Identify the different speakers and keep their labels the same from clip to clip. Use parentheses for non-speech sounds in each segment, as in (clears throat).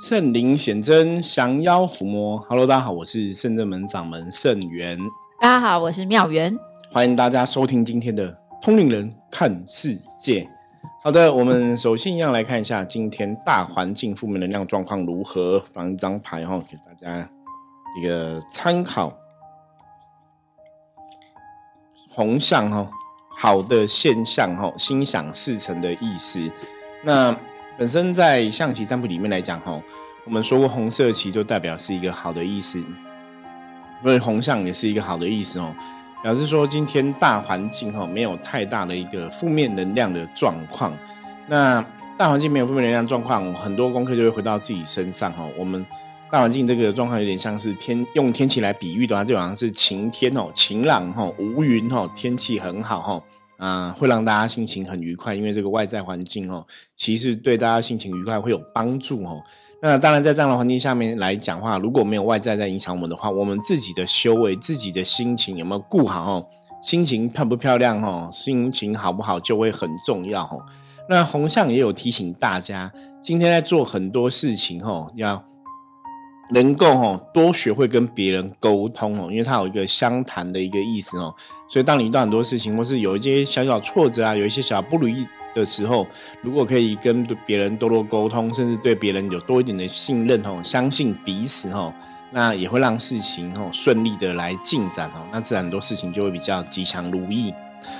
Speaker 1: 圣灵显真，降妖伏魔。Hello，大家好，我是圣正门掌门圣元。
Speaker 2: 大家好，我是妙元。
Speaker 1: 欢迎大家收听今天的通灵人看世界。好的，我们首先一样来看一下今天大环境负面能量状况如何，放一张牌哈，给大家一个参考。红象哈，好的现象哈，心想事成的意思。那本身在象棋占卜里面来讲，吼，我们说过红色棋就代表是一个好的意思，所以红象也是一个好的意思哦，表示说今天大环境哈没有太大的一个负面能量的状况。那大环境没有负面能量状况，很多功课就会回到自己身上哈。我们大环境这个状况有点像是天用天气来比喻的话，就好像是晴天哦，晴朗哈，无云哈，天气很好哈。啊，会让大家心情很愉快，因为这个外在环境哦，其实对大家心情愉快会有帮助哦。那当然，在这样的环境下面来讲话，如果没有外在在影响我们的话，我们自己的修为、自己的心情有没有顾好哦？心情漂不漂亮哦？心情好不好就会很重要哦。那红象也有提醒大家，今天在做很多事情哦，要。能够哈多学会跟别人沟通哦，因为它有一个相谈的一个意思哦，所以当你遇到很多事情或是有一些小小挫折啊，有一些小不如意的时候，如果可以跟别人多多沟通，甚至对别人有多一点的信任哦，相信彼此哦，那也会让事情哦顺利的来进展哦，那自然很多事情就会比较吉祥如意。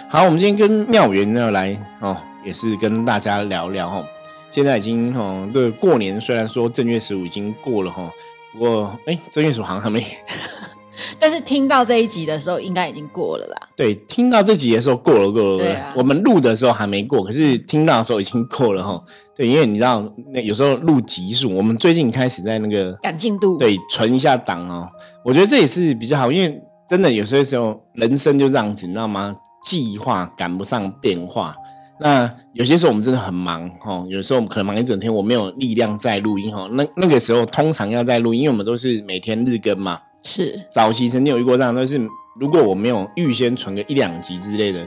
Speaker 1: 好，我们今天跟妙缘呢来哦，也是跟大家聊聊哦，现在已经哦，这过年虽然说正月十五已经过了哈。不过，哎，正月十五好像还没。(laughs)
Speaker 2: 但是听到这一集的时候，应该已经过了啦。
Speaker 1: 对，听到这集的时候过了，过了。对啊。我们录的时候还没过，可是听到的时候已经过了哈。对，因为你知道，那有时候录集数，我们最近开始在那个
Speaker 2: 赶进度，
Speaker 1: 对，存一下档哦。我觉得这也是比较好，因为真的有些时候人生就这样子，你知道吗？计划赶不上变化。那有些时候我们真的很忙哈，有时候我们可能忙一整天，我没有力量在录音哈。那那个时候通常要在录音，因为我们都是每天日更嘛。
Speaker 2: 是
Speaker 1: 早期曾经有遇过这样，都是如果我没有预先存个一两集之类的，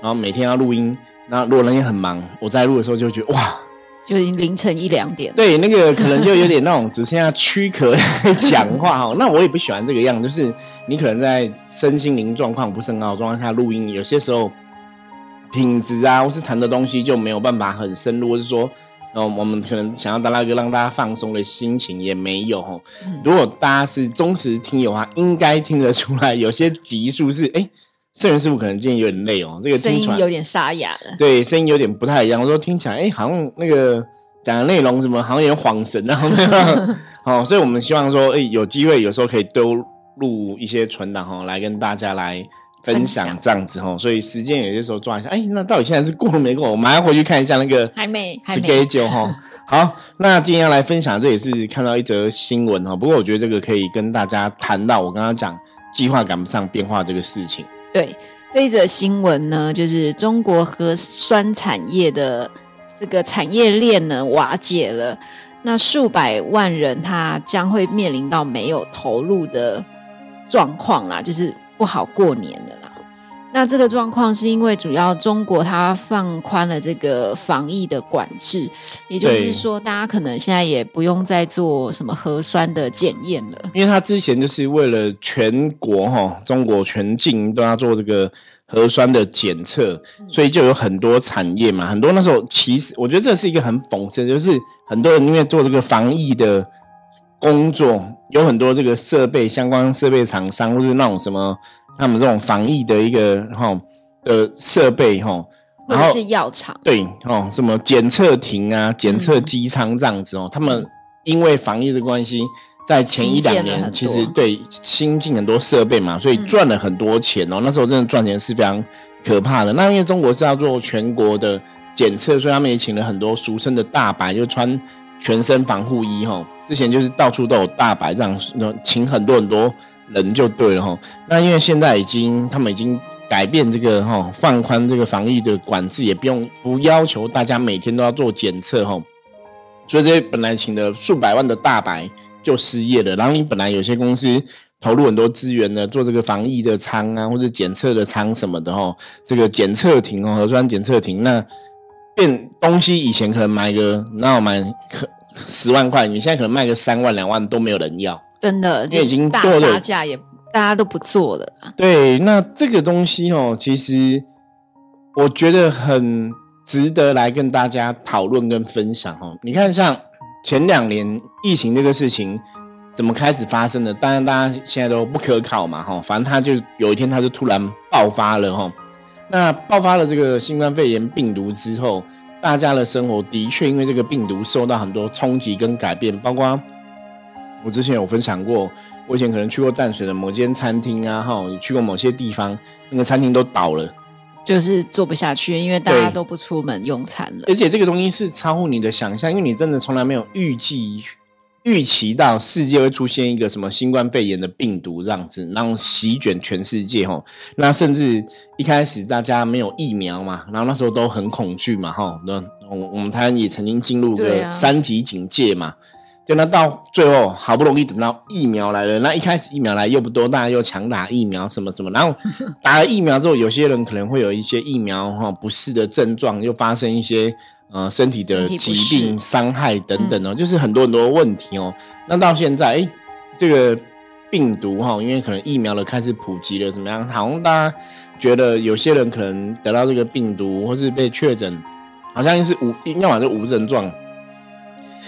Speaker 1: 然后每天要录音，那如果人也很忙，我在录的时候就觉得哇，
Speaker 2: 就已经凌晨一两点。
Speaker 1: 对，那个可能就有点那种只剩下躯壳讲话哈。那我也不喜欢这个样，就是你可能在身心灵状况不是很好状况下录音，有些时候。品质啊，或是谈的东西就没有办法很深入，或是说，嗯我们可能想要达到一个让大家放松的心情也没有哦。如果大家是忠实听友的话，应该听得出来，有些集数是哎，圣人师傅可能今天有点累哦，这个
Speaker 2: 声音有点沙哑了。
Speaker 1: 对，声音有点不太一样。我说听起来哎，好像那个讲的内容什么，好像有点恍神然后 (laughs) 哦，所以我们希望说，哎，有机会有时候可以丢入一些存档哈，来跟大家来。分享这样子吼，所以时间有些时候抓一下，哎，那到底现在是过了没过？(laughs) 我马上回去看一下那个
Speaker 2: 还没
Speaker 1: schedule 哈。(laughs) 好，那今天要来分享，这也是看到一则新闻哈。不过我觉得这个可以跟大家谈到我刚刚讲计划赶不上变化这个事情。
Speaker 2: 对，这一则新闻呢，就是中国核酸产业的这个产业链呢瓦解了，那数百万人他将会面临到没有投入的状况啦，就是。不好过年了啦。那这个状况是因为主要中国它放宽了这个防疫的管制，也就是说，大家可能现在也不用再做什么核酸的检验了。
Speaker 1: 因为他之前就是为了全国哈，中国全境都要做这个核酸的检测，所以就有很多产业嘛，很多那时候其实我觉得这是一个很讽刺，就是很多人因为做这个防疫的。工作有很多这个设备相关设备厂商，或是那种什么他们这种防疫的一个哈的设备哈，
Speaker 2: 或者是药厂
Speaker 1: 对哦，什么检测亭啊、检测机舱这样子哦，他们因为防疫的关系，在前一两年其实对新进很多设备嘛，所以赚了很多钱哦。那时候真的赚钱是非常可怕的。那因为中国是要做全国的检测，所以他们也请了很多俗称的大白，就穿全身防护衣哈。之前就是到处都有大白这样，请很多很多人就对了哈。那因为现在已经他们已经改变这个哈，放宽这个防疫的管制，也不用不要求大家每天都要做检测哈。所以这些本来请的数百万的大白就失业了。然后你本来有些公司投入很多资源呢，做这个防疫的仓啊，或者检测的仓什么的哈，这个检测亭哦，核酸检测亭那变东西以前可能买个那我买可。十万块，你现在可能卖个三万两万都没有人要，
Speaker 2: 真的，
Speaker 1: 因为已经
Speaker 2: 大杀价也大家都不做了啊。
Speaker 1: 对，那这个东西哦，其实我觉得很值得来跟大家讨论跟分享哦。你看，像前两年疫情这个事情怎么开始发生的？当然，大家现在都不可考嘛，哈，反正它就有一天它就突然爆发了，哈。那爆发了这个新冠肺炎病毒之后，大家的生活的确因为这个病毒受到很多冲击跟改变，包括我之前有分享过，我以前可能去过淡水的某间餐厅啊，哈，去过某些地方，那个餐厅都倒了，
Speaker 2: 就是做不下去，因为大家都不出门用餐了。
Speaker 1: 而且这个东西是超乎你的想象，因为你真的从来没有预计、预期到世界会出现一个什么新冠肺炎的病毒这样子，然后席卷全世界哈。那甚至一开始大家没有疫苗嘛，然后那时候都很恐惧嘛哈。那我我们台湾也曾经进入个三级警戒嘛。就那到最后好不容易等到疫苗来了，那一开始疫苗来又不多，大家又强打疫苗什么什么，然后打了疫苗之后，有些人可能会有一些疫苗哈不适的症状，又发生一些呃身体的疾病、伤害等等哦，就是很多很多问题哦。那到现在，哎，这个病毒哈，因为可能疫苗的开始普及了，怎么样？好像大家觉得有些人可能得到这个病毒，或是被确诊，好像是无，要么就无症状，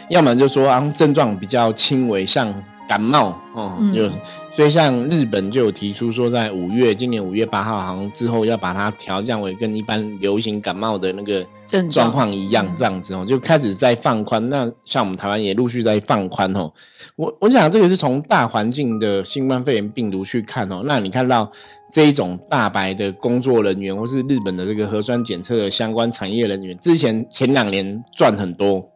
Speaker 1: 要么就说啊症状比较轻微，像感冒哦，
Speaker 2: 嗯
Speaker 1: 有。所以像日本就有提出说，在五月，今年五月八号，好像之后要把它调降为跟一般流行感冒的那个
Speaker 2: 症
Speaker 1: 状
Speaker 2: 状
Speaker 1: 况一样，这样子哦，就开始在放宽。那像我们台湾也陆续在放宽哦。我我想这个是从大环境的新冠肺炎病毒去看哦。那你看到这一种大白的工作人员，或是日本的这个核酸检测的相关产业人员，之前前两年赚很多，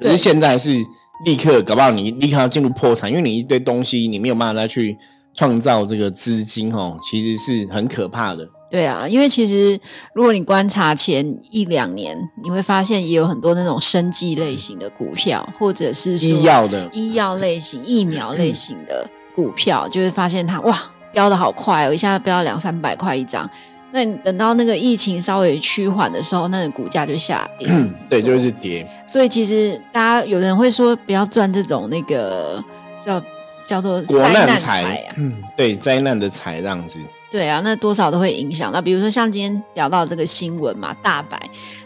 Speaker 1: 可是现在是立刻搞不好你立刻要进入破产，因为你一堆东西你没有办法再去创造这个资金哦，其实是很可怕的。
Speaker 2: 对啊，因为其实如果你观察前一两年，你会发现也有很多那种生计类型的股票，或者是说
Speaker 1: 医药的
Speaker 2: 医药类型、疫苗 (clears throat) 类型的股票，就会发现它哇飙的好快哦，一下飙到两三百块一张。那你等到那个疫情稍微趋缓的时候，那个股价就下跌。(clears throat)
Speaker 1: 对，就是跌。
Speaker 2: 所以其实大家有人会说不要赚这种那个叫叫做
Speaker 1: 国
Speaker 2: 灾难
Speaker 1: 财
Speaker 2: 财啊，
Speaker 1: 嗯，对，灾难的财这样子。
Speaker 2: 对啊，那多少都会影响。那比如说像今天聊到这个新闻嘛，大白，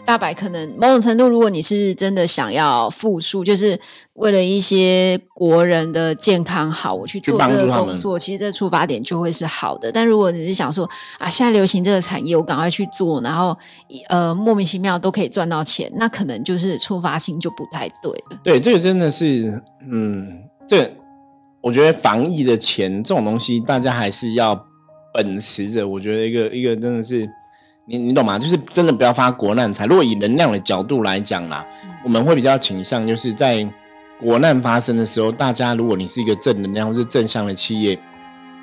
Speaker 2: 大白可能某种程度，如果你是真的想要复述，就是为了一些国人的健康好，我去
Speaker 1: 去
Speaker 2: 做这个工作，其实这出发点就会是好的。但如果你是想说啊，现在流行这个产业，我赶快去做，然后呃莫名其妙都可以赚到钱，那可能就是出发性就不太对了。
Speaker 1: 对，这个真的是，嗯，这我觉得防疫的钱这种东西，大家还是要秉持着。我觉得一个一个真的是，你你懂吗？就是真的不要发国难财。如果以能量的角度来讲啦，我们会比较倾向就是在国难发生的时候，大家如果你是一个正能量或是正向的企业，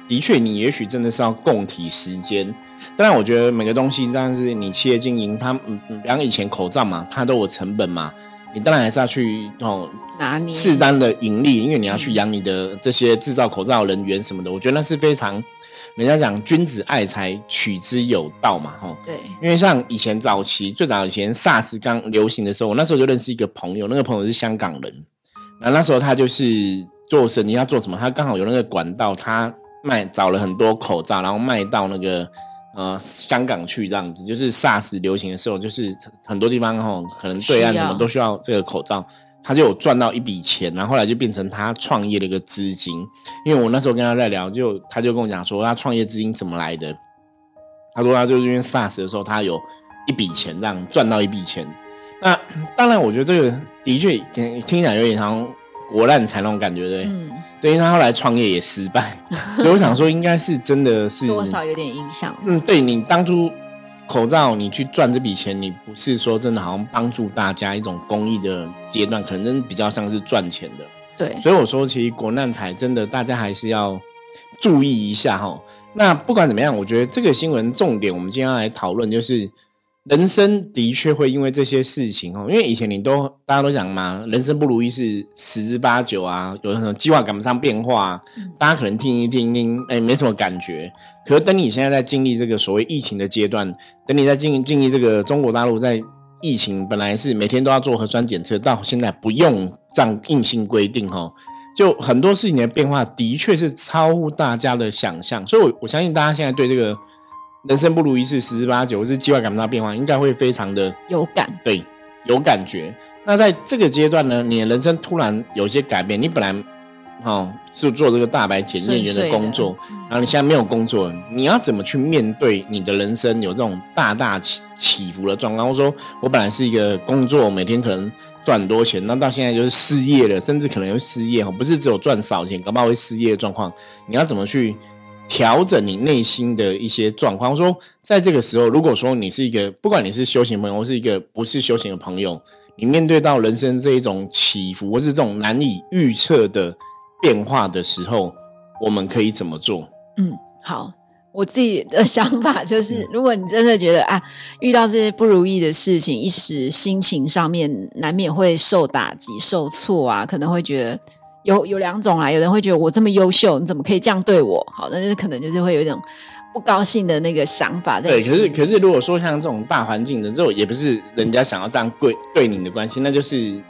Speaker 1: 的确你也许真的是要共体时间。当然，我觉得每个东西，当然是你企业经营，它比方以前口罩嘛，它都有成本嘛，你当然还是要去哦
Speaker 2: 拿捏
Speaker 1: 适当的盈利，因为你要去养你的这些制造口罩人员什么的，我觉得那是非常，人家讲君子爱财，取之有道嘛，吼。
Speaker 2: 对，
Speaker 1: 因为像以前早期最早以前 SARS 刚流行的时候，我那时候就认识一个朋友，那个朋友是香港人，然后那时候他就是做生意，要做什么？他刚好有那个管道，他卖找了很多口罩，然后卖到那个呃香港去，这样子。就是 SARS 流行的时候，就是很多地方哈，可能对岸什么都需要这个口罩。他就有赚到一笔钱，然后后来就变成他创业的一个资金。因为我那时候跟他在聊，就他就跟我讲说，他创业资金怎么来的。他说他就是因为 SARS 的时候，他有一笔钱，这样赚到一笔钱。那当然，我觉得这个的确听听起来有点像国难财那种感觉，对？
Speaker 2: 嗯，
Speaker 1: 对，因为他后来创业也失败，(laughs) 所以我想说，应该是真的是
Speaker 2: 多少有点影响。
Speaker 1: 嗯，对你当初口罩你去赚这笔钱，你不是说真的好像帮助大家一种公益的阶段，可能真的比较像是赚钱的。
Speaker 2: 对，
Speaker 1: 所以我说，其实国难财真的大家还是要注意一下哈。那不管怎么样，我觉得这个新闻重点，我们今天要来讨论就是。人生的确会因为这些事情哦，因为以前你都大家都讲嘛，人生不如意是十之八九啊，有那种计划赶不上变化、啊，大家可能听一听听，哎，没什么感觉。可是等你现在在经历这个所谓疫情的阶段，等你在经经历这个中国大陆在疫情本来是每天都要做核酸检测，到现在不用这样硬性规定哈，就很多事情的变化的确是超乎大家的想象，所以，我我相信大家现在对这个人生不如意事十之八九，是计划赶不上变化，应该会非常的
Speaker 2: 有感，
Speaker 1: 对，有感觉。那在这个阶段呢，你的人生突然有些改变，你本来。哦，是做这个大白检验员的工作，然后你现在没有工作，你要怎么去面对你的人生有这种大大起起伏的状况？我说，我本来是一个工作，每天可能赚很多钱，那到现在就是失业了，甚至可能会失业哦，不是只有赚少钱，搞不好会失业的状况。你要怎么去调整你内心的一些状况？说，在这个时候，如果说你是一个，不管你是修行朋友，或是一个不是修行的朋友，你面对到人生这一种起伏，或是这种难以预测的。变化的时候，我们可以怎么做？
Speaker 2: 嗯，好，我自己的想法就是，如果你真的觉得啊，遇到这些不如意的事情，一时心情上面难免会受打击、受挫啊，可能会觉得有有两种啊，有人会觉得我这么优秀，你怎么可以这样对我？好，那就可能就是会有一种不高兴的那个想法。
Speaker 1: 对，可是可是，如果说像这种大环境的这种，也不是人家想要这样对对你的关系，那就是。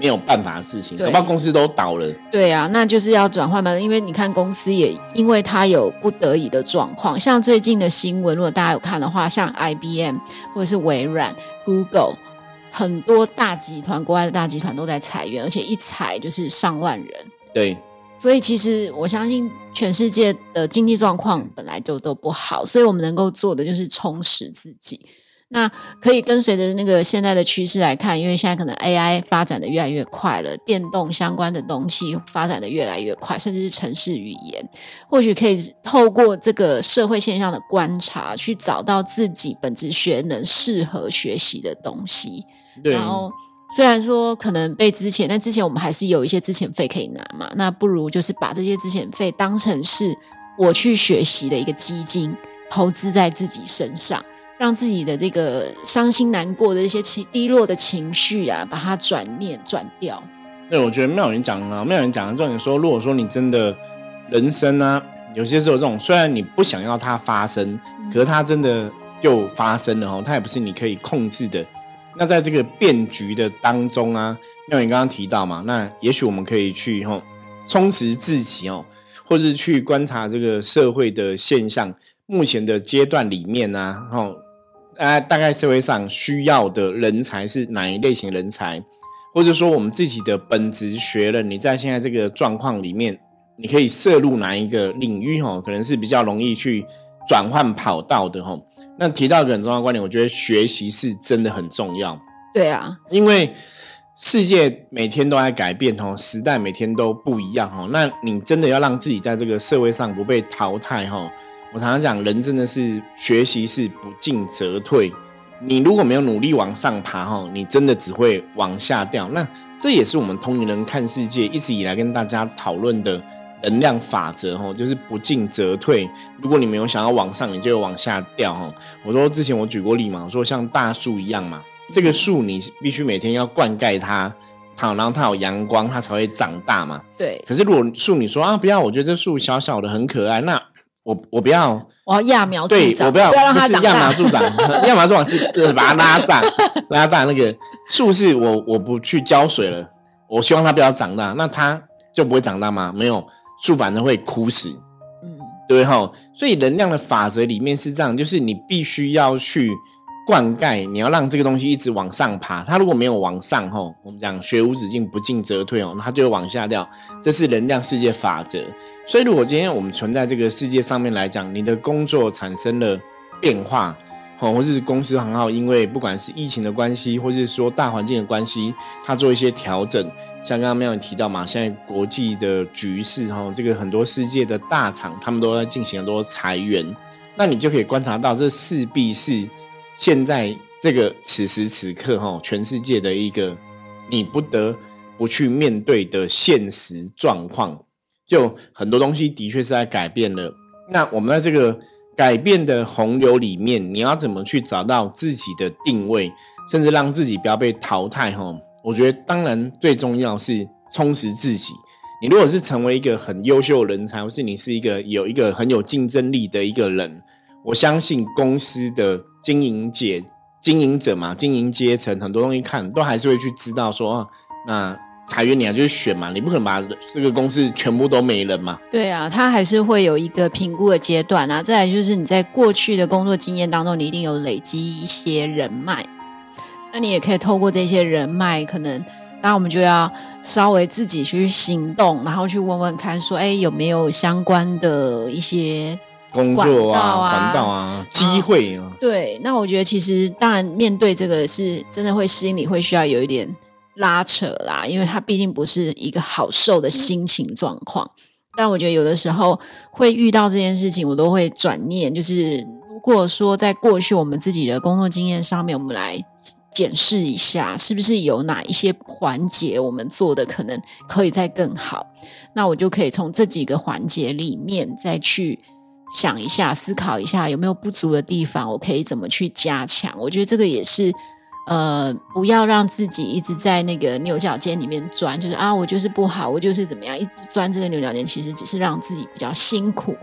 Speaker 1: 没有办法的事情，恐怕公司都倒了。
Speaker 2: 对啊，那就是要转换嘛。因为你看，公司也因为它有不得已的状况，像最近的新闻，如果大家有看的话，像 IBM 或者是微软、Google，很多大集团，国外的大集团都在裁员，而且一裁就是上万人。
Speaker 1: 对，
Speaker 2: 所以其实我相信，全世界的经济状况本来就都不好，所以我们能够做的就是充实自己。那可以跟随着那个现在的趋势来看，因为现在可能 AI 发展的越来越快了，电动相关的东西发展的越来越快，甚至是城市语言，或许可以透过这个社会现象的观察，去找到自己本职学能适合学习的东西。然后虽然说可能被之前，但之前我们还是有一些资遣费可以拿嘛，那不如就是把这些资遣费当成是我去学习的一个基金，投资在自己身上。让自己的这个伤心难过的一些情低落的情绪啊，把它转念转掉。
Speaker 1: 对，我觉得妙人讲啊，妙人讲的重点说，如果说你真的人生呢，有些时候这种虽然你不想要它发生，可是它真的就发生了哦，它也不是你可以控制的。那在这个变局的当中啊，妙人刚刚提到嘛，那也许我们可以去吼充实自己哦，或是去观察这个社会的现象，目前的阶段里面呢，吼。啊，大概社会上需要的人才是哪一类型人才，或者说我们自己的本职学了，你在现在这个状况里面，你可以涉入哪一个领域？哈，可能是比较容易去转换跑道的。哈，那提到一个很重要的观点，我觉得学习是真的很重要。
Speaker 2: 对啊，
Speaker 1: 因为世界每天都在改变，哦，时代每天都不一样，哦，那你真的要让自己在这个社会上不被淘汰，哈。我常常讲，人真的是学习是不进则退。你如果没有努力往上爬，哈，你真的只会往下掉。那这也是我们同龄人看世界一直以来跟大家讨论的能量法则，哦，就是不进则退。如果你没有想要往上，你就往下掉，哦。我说之前我举过例嘛，我说像大树一样嘛，这个树你必须每天要灌溉它，好，然后它有阳光，它才会长大嘛。
Speaker 2: 对。
Speaker 1: 可是如果树你说啊，不要，我觉得这树小小的很可爱，那。我我不要，
Speaker 2: 我要揠苗助长，
Speaker 1: 我不要，
Speaker 2: 不要让它
Speaker 1: 长大。揠苗助长，揠苗助长是就是把它拉长，拉大。那个树是我我不去浇水了，我希望它不要长大，那它就不会长大吗？没有，树反而会枯死。嗯，对哈。所以能量的法则里面是这样，就是你必须要去。灌溉，你要让这个东西一直往上爬。它如果没有往上，吼，我们讲学无止境，不进则退哦，它就会往下掉。这是能量世界法则。所以，如果今天我们存在这个世界上面来讲，你的工作产生了变化，哦，或是公司行号因为不管是疫情的关系，或是说大环境的关系，它做一些调整。像刚刚没有提到嘛，现在国际的局势，哈，这个很多世界的大厂，他们都在进行很多裁员，那你就可以观察到，这势必是。现在这个此时此刻，哈，全世界的一个你不得不去面对的现实状况，就很多东西的确是在改变了。那我们在这个改变的洪流里面，你要怎么去找到自己的定位，甚至让自己不要被淘汰？哈，我觉得当然最重要是充实自己。你如果是成为一个很优秀的人才，或是你是一个有一个很有竞争力的一个人。我相信公司的经营界经营者嘛，经营阶层很多东西看都还是会去知道说啊，那裁员你要去选嘛，你不可能把这个公司全部都没了嘛。
Speaker 2: 对啊，他还是会有一个评估的阶段啊。再来就是你在过去的工作经验当中，你一定有累积一些人脉，那你也可以透过这些人脉，可能。那我们就要稍微自己去行动，然后去问问看，说，哎，有没有相关的一些
Speaker 1: 工作啊、管道啊、机会啊？
Speaker 2: 对，那我觉得其实当然面对这个是真的会心里会需要有一点拉扯啦，因为它毕竟不是一个好受的心情状况。但我觉得有的时候会遇到这件事情，我都会转念，就是如果说在过去我们自己的工作经验上面，我们来。检视一下，是不是有哪一些环节我们做的可能可以再更好？那我就可以从这几个环节里面再去想一下、思考一下有没有不足的地方，我可以怎么去加强？我觉得这个也是，呃，不要让自己一直在那个牛角尖里面钻，就是啊，我就是不好，我就是怎么样，一直钻这个牛角尖，其实只是让自己比较辛苦。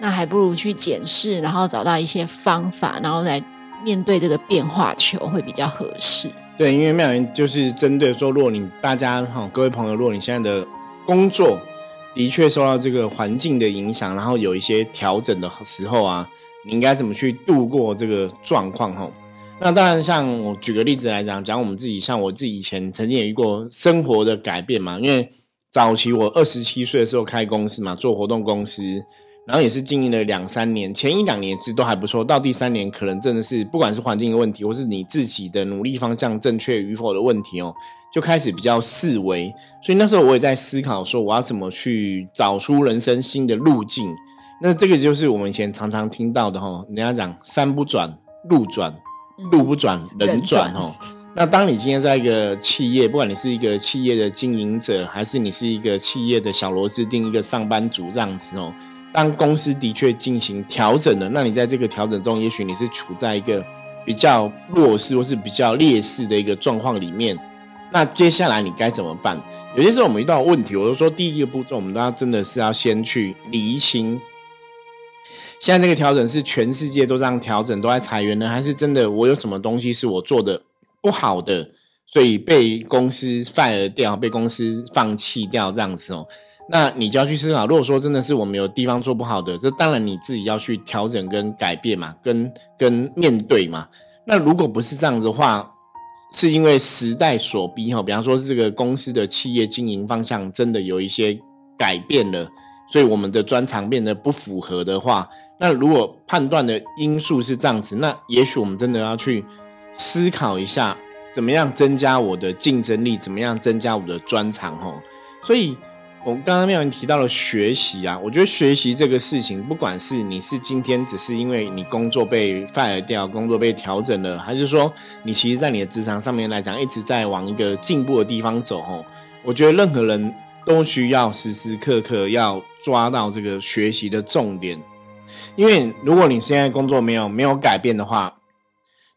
Speaker 2: 那还不如去检视，然后找到一些方法，然后来。面对这个变化球会比较合适。
Speaker 1: 对，因为妙云就是针对说，如果你大家哈各位朋友，如果你现在的工作的确受到这个环境的影响，然后有一些调整的时候啊，你应该怎么去度过这个状况？哈，那当然，像我举个例子来讲，讲我们自己，像我自己以前曾经有一过生活的改变嘛，因为早期我二十七岁的时候开公司嘛，做活动公司。然后也是经营了两三年，前一两年其实都还不错，到第三年可能真的是不管是环境的问题，或是你自己的努力方向正确与否的问题哦，就开始比较四维。所以那时候我也在思考说，我要怎么去找出人生新的路径。那这个就是我们以前常常听到的哈，人家讲山不转路转，路不转人转哦。那当你今天在一个企业，不管你是一个企业的经营者，还是你是一个企业的小螺丝钉，一个上班族这样子哦。当公司的确进行调整了，那你在这个调整中，也许你是处在一个比较弱势或是比较劣势的一个状况里面。那接下来你该怎么办？有些时候我们遇到问题，我就说第一个步骤，我们都要真的是要先去厘清，现在这个调整是全世界都这样调整，都在裁员呢，还是真的我有什么东西是我做的不好的，所以被公司 fire 掉，被公司放弃掉这样子哦。那你就要去思考，如果说真的是我们有地方做不好的，这当然你自己要去调整跟改变嘛，跟跟面对嘛。那如果不是这样子的话，是因为时代所逼哈，比方说这个公司的企业经营方向真的有一些改变了，所以我们的专长变得不符合的话，那如果判断的因素是这样子，那也许我们真的要去思考一下，怎么样增加我的竞争力，怎么样增加我的专长哦。所以。我刚刚妙云提到了学习啊，我觉得学习这个事情，不管是你是今天只是因为你工作被 fire 掉，工作被调整了，还是说你其实在你的职场上面来讲，一直在往一个进步的地方走哦，我觉得任何人都需要时时刻刻要抓到这个学习的重点，因为如果你现在工作没有没有改变的话。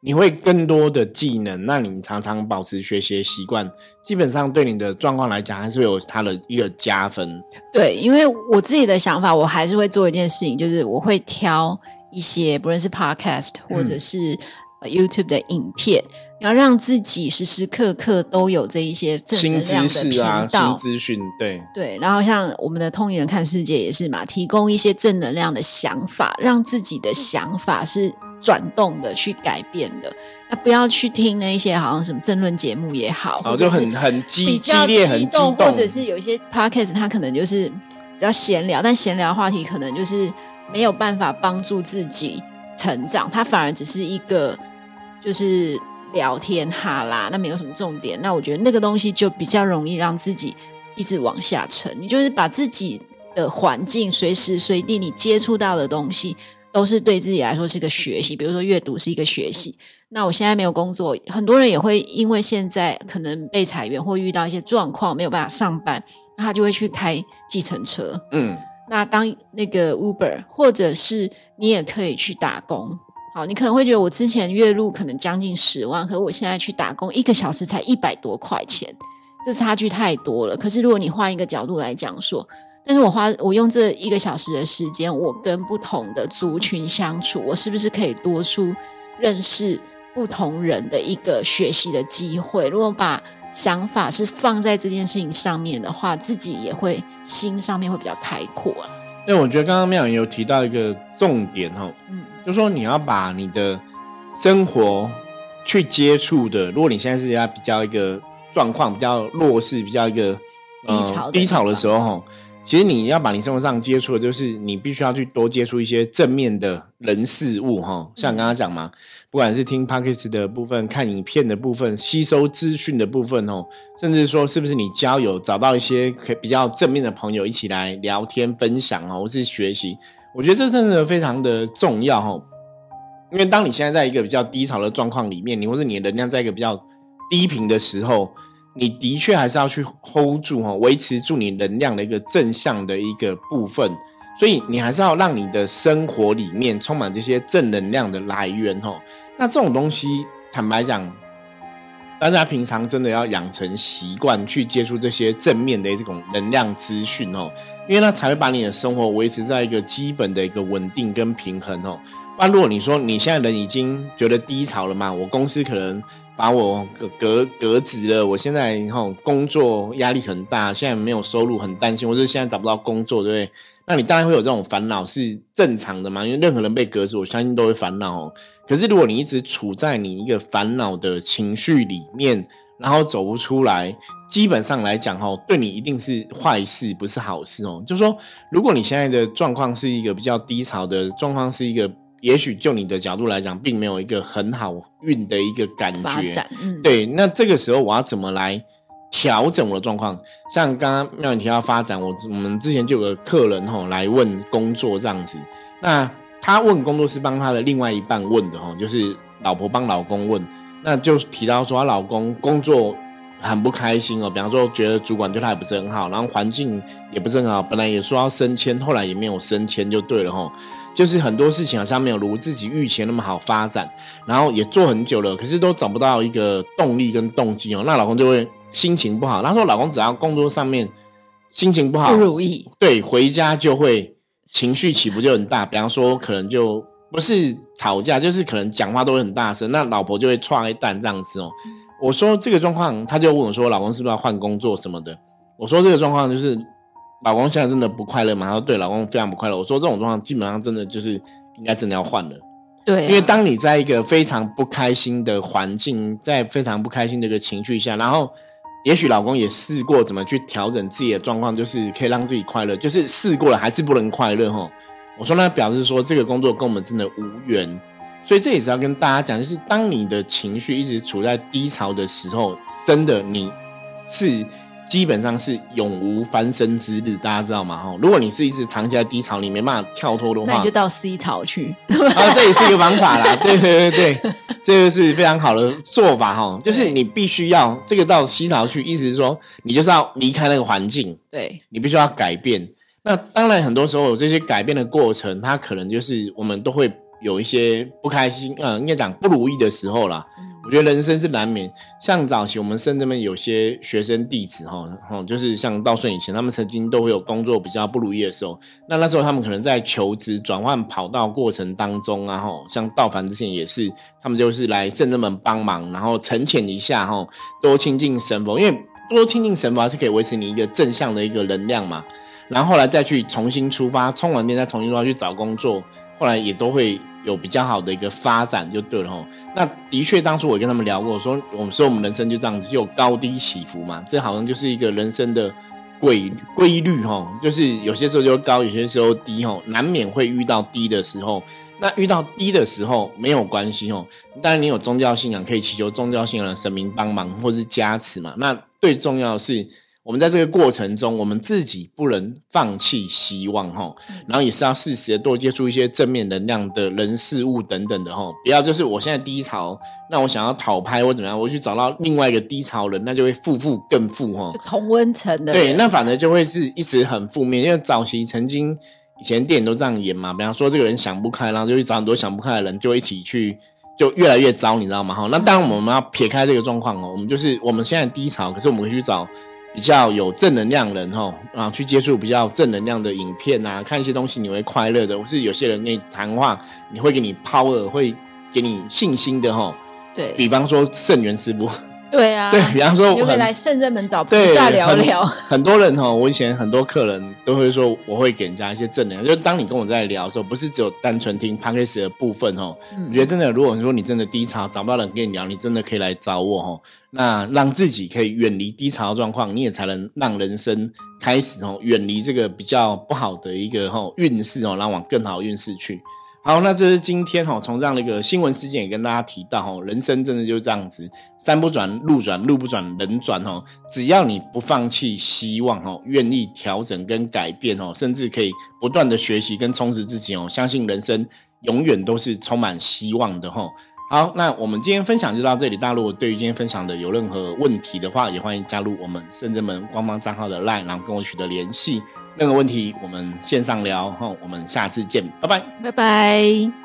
Speaker 1: 你会更多的技能，那你常常保持学习习惯，基本上对你的状况来讲，还是有它的一个加分。
Speaker 2: 对，因为我自己的想法，我还是会做一件事情，就是我会挑一些不论是 Podcast 或者是 YouTube 的影片，要让自己时时刻刻都有这一些正能量的频道、
Speaker 1: 新资讯。对
Speaker 2: 对，然后像我们的通灵人看世界也是嘛，提供一些正能量的想法，让自己的想法是。转动的去改变的，那不要去听那一些好像什么争论节目也好，
Speaker 1: 哦，就很很激
Speaker 2: 激烈、
Speaker 1: 很激
Speaker 2: 动，或者是有一些 podcast，它可能就是比较闲聊，但闲聊话题可能就是没有办法帮助自己成长，它反而只是一个就是聊天哈啦，那没有什么重点。那我觉得那个东西就比较容易让自己一直往下沉。你就是把自己的环境随时随地你接触到的东西。都是对自己来说是个学习，比如说阅读是一个学习。那我现在没有工作，很多人也会因为现在可能被裁员或遇到一些状况没有办法上班，那他就会去开计程车。嗯，那当那个 Uber，或者是你也可以去打工。好，你可能会觉得我之前月入可能将近十万，可是我现在去打工一个小时才一百多块钱，这差距太多了。可是如果你换一个角度来讲说，但是我花我用这一个小时的时间，我跟不同的族群相处，我是不是可以多出认识不同人的一个学习的机会。如果把想法是放在这件事情上面的话，自己也会心上面会比较开阔了。
Speaker 1: 因为我觉得刚刚妙颖有提到一个重点哦，嗯，就说你要把你的生活去接触的，如果你现在是要比较一个状况比较弱势，比较一个
Speaker 2: 低潮
Speaker 1: 低潮的时候哈。其实你要把你生活上接触的，就是你必须要去多接触一些正面的人事物哈。像刚刚讲嘛，不管是听 p o c a s t 的部分、看影片的部分、吸收资讯的部分哦，甚至说是不是你交友找到一些可比较正面的朋友一起来聊天分享哦，或是学习，我觉得这真的非常的重要哈。因为当你现在在一个比较低潮的状况里面，你或者你的能量在一个比较低频的时候。你的确还是要去 hold 住哈，维持住你能量的一个正向的一个部分，所以你还是要让你的生活里面充满这些正能量的来源哈。那这种东西，坦白讲，大家平常真的要养成习惯去接触这些正面的这种能量资讯哦，因为它才会把你的生活维持在一个基本的一个稳定跟平衡哦。那如果你说你现在人已经觉得低潮了嘛，我公司可能。把我革革革职了，我现在哈工作压力很大，现在没有收入，很担心，或者现在找不到工作，对不对？那你当然会有这种烦恼，是正常的嘛？因为任何人被革职，我相信都会烦恼哦。可是如果你一直处在你一个烦恼的情绪里面，然后走不出来，基本上来讲吼，对你一定是坏事，不是好事哦。就是说，如果你现在的状况是一个比较低潮的状况，是一个。也许就你的角度来讲，并没有一个很好运的一个感觉。对，那这个时候我要怎么来调整我的状况？像刚刚妙你提到发展，我我们之前就有个客人吼来问工作这样子，那他问工作是帮他的另外一半问的吼，就是老婆帮老公问，那就提到说他老公工作。很不开心哦，比方说觉得主管对他也不是很好，然后环境也不是很好，本来也说要升迁，后来也没有升迁，就对了吼。就是很多事情好像没有如自己预期那么好发展，然后也做很久了，可是都找不到一个动力跟动机哦。那老公就会心情不好。他说老公只要工作上面心情不好，
Speaker 2: 不如意，
Speaker 1: 对，回家就会情绪起伏就很大。比方说可能就不是吵架，就是可能讲话都会很大声，那老婆就会踹一蛋这样子哦。我说这个状况，他就问我说：“老公是不是要换工作什么的？”我说这个状况就是老公现在真的不快乐嘛？他说对，老公非常不快乐。我说这种状况基本上真的就是应该真的要换了。
Speaker 2: 对，
Speaker 1: 因为当你在一个非常不开心的环境，在非常不开心的一个情绪下，然后也许老公也试过怎么去调整自己的状况，就是可以让自己快乐，就是试过了还是不能快乐哈。我说那表示说这个工作跟我们真的无缘。所以这也是要跟大家讲，就是当你的情绪一直处在低潮的时候，真的你是基本上是永无翻身之日，大家知道吗？哈，如果你是一直长期在低潮，你没办法跳脱的话，
Speaker 2: 那你就到 C 潮去。(laughs)
Speaker 1: 啊，这也是一个方法啦。对对对对，这个是非常好的做法哈。就是你必须要这个到 C 潮去，意思是说你就是要离开那个环境，
Speaker 2: 对
Speaker 1: 你必须要改变。那当然，很多时候这些改变的过程，它可能就是我们都会。有一些不开心，呃，应该讲不如意的时候啦。我觉得人生是难免。像早期我们深圳边有些学生弟子，哈，哈，就是像道顺以前，他们曾经都会有工作比较不如意的时候。那那时候他们可能在求职、转换跑道过程当中啊，哈，像道凡之前也是，他们就是来圣人们帮忙，然后沉潜一下，哈，多亲近神佛，因为多亲近神佛是可以维持你一个正向的一个能量嘛。然后后来再去重新出发，充完电再重新出发去找工作，后来也都会。有比较好的一个发展就对了哈。那的确，当初我跟他们聊过，说我们说我们人生就这样子，就有高低起伏嘛。这好像就是一个人生的规规律哈。就是有些时候就高，有些时候低哈，难免会遇到低的时候。那遇到低的时候没有关系哦。当然，你有宗教信仰，可以祈求宗教信仰的神明帮忙或是加持嘛。那最重要的是。我们在这个过程中，我们自己不能放弃希望哈，然后也是要适时的多接触一些正面能量的人事物等等的哈，不要就是我现在低潮，那我想要讨拍或怎么样，我去找到另外一个低潮人，那就会负负更负哈，
Speaker 2: 就同温层的
Speaker 1: 对，那反而就会是一直很负面，因为早期曾经以前电影都这样演嘛，比方说这个人想不开，然后就去找很多想不开的人，就一起去，就越来越糟，你知道吗？哈，那当然我们要撇开这个状况哦，我们就是我们现在低潮，可是我们会去找。比较有正能量人哈啊，去接触比较正能量的影片啊，看一些东西你会快乐的。或是有些人跟你谈话，你会给你 power，会给你信心的哈。
Speaker 2: 对，
Speaker 1: 比方说圣元师傅。
Speaker 2: 对啊，
Speaker 1: 对，比方说，
Speaker 2: 就可以来圣人门找菩萨聊聊。
Speaker 1: 很多人哈，我以前很多客人都会说，我会给人家一些正能量。就是当你跟我在聊的时候，不是只有单纯听 p a c k a g e 的部分哦。我觉得真的，如果说你真的低潮找不到人跟你聊，你真的可以来找我哦。那让自己可以远离低潮的状况，你也才能让人生开始哦，远离这个比较不好的一个哈运势哦，让往更好运势去。好，那这是今天哈，从这样的一个新闻事件也跟大家提到哈，人生真的就是这样子，山不转路转，路不转人转哈。只要你不放弃希望哦，愿意调整跟改变哦，甚至可以不断的学习跟充实自己哦，相信人生永远都是充满希望的哈。好，那我们今天分享就到这里。大家如果对于今天分享的有任何问题的话，也欢迎加入我们深圳门官方账号的 LINE，然后跟我取得联系。任何问题，我们线上聊哈。我们下次见，拜拜，
Speaker 2: 拜拜。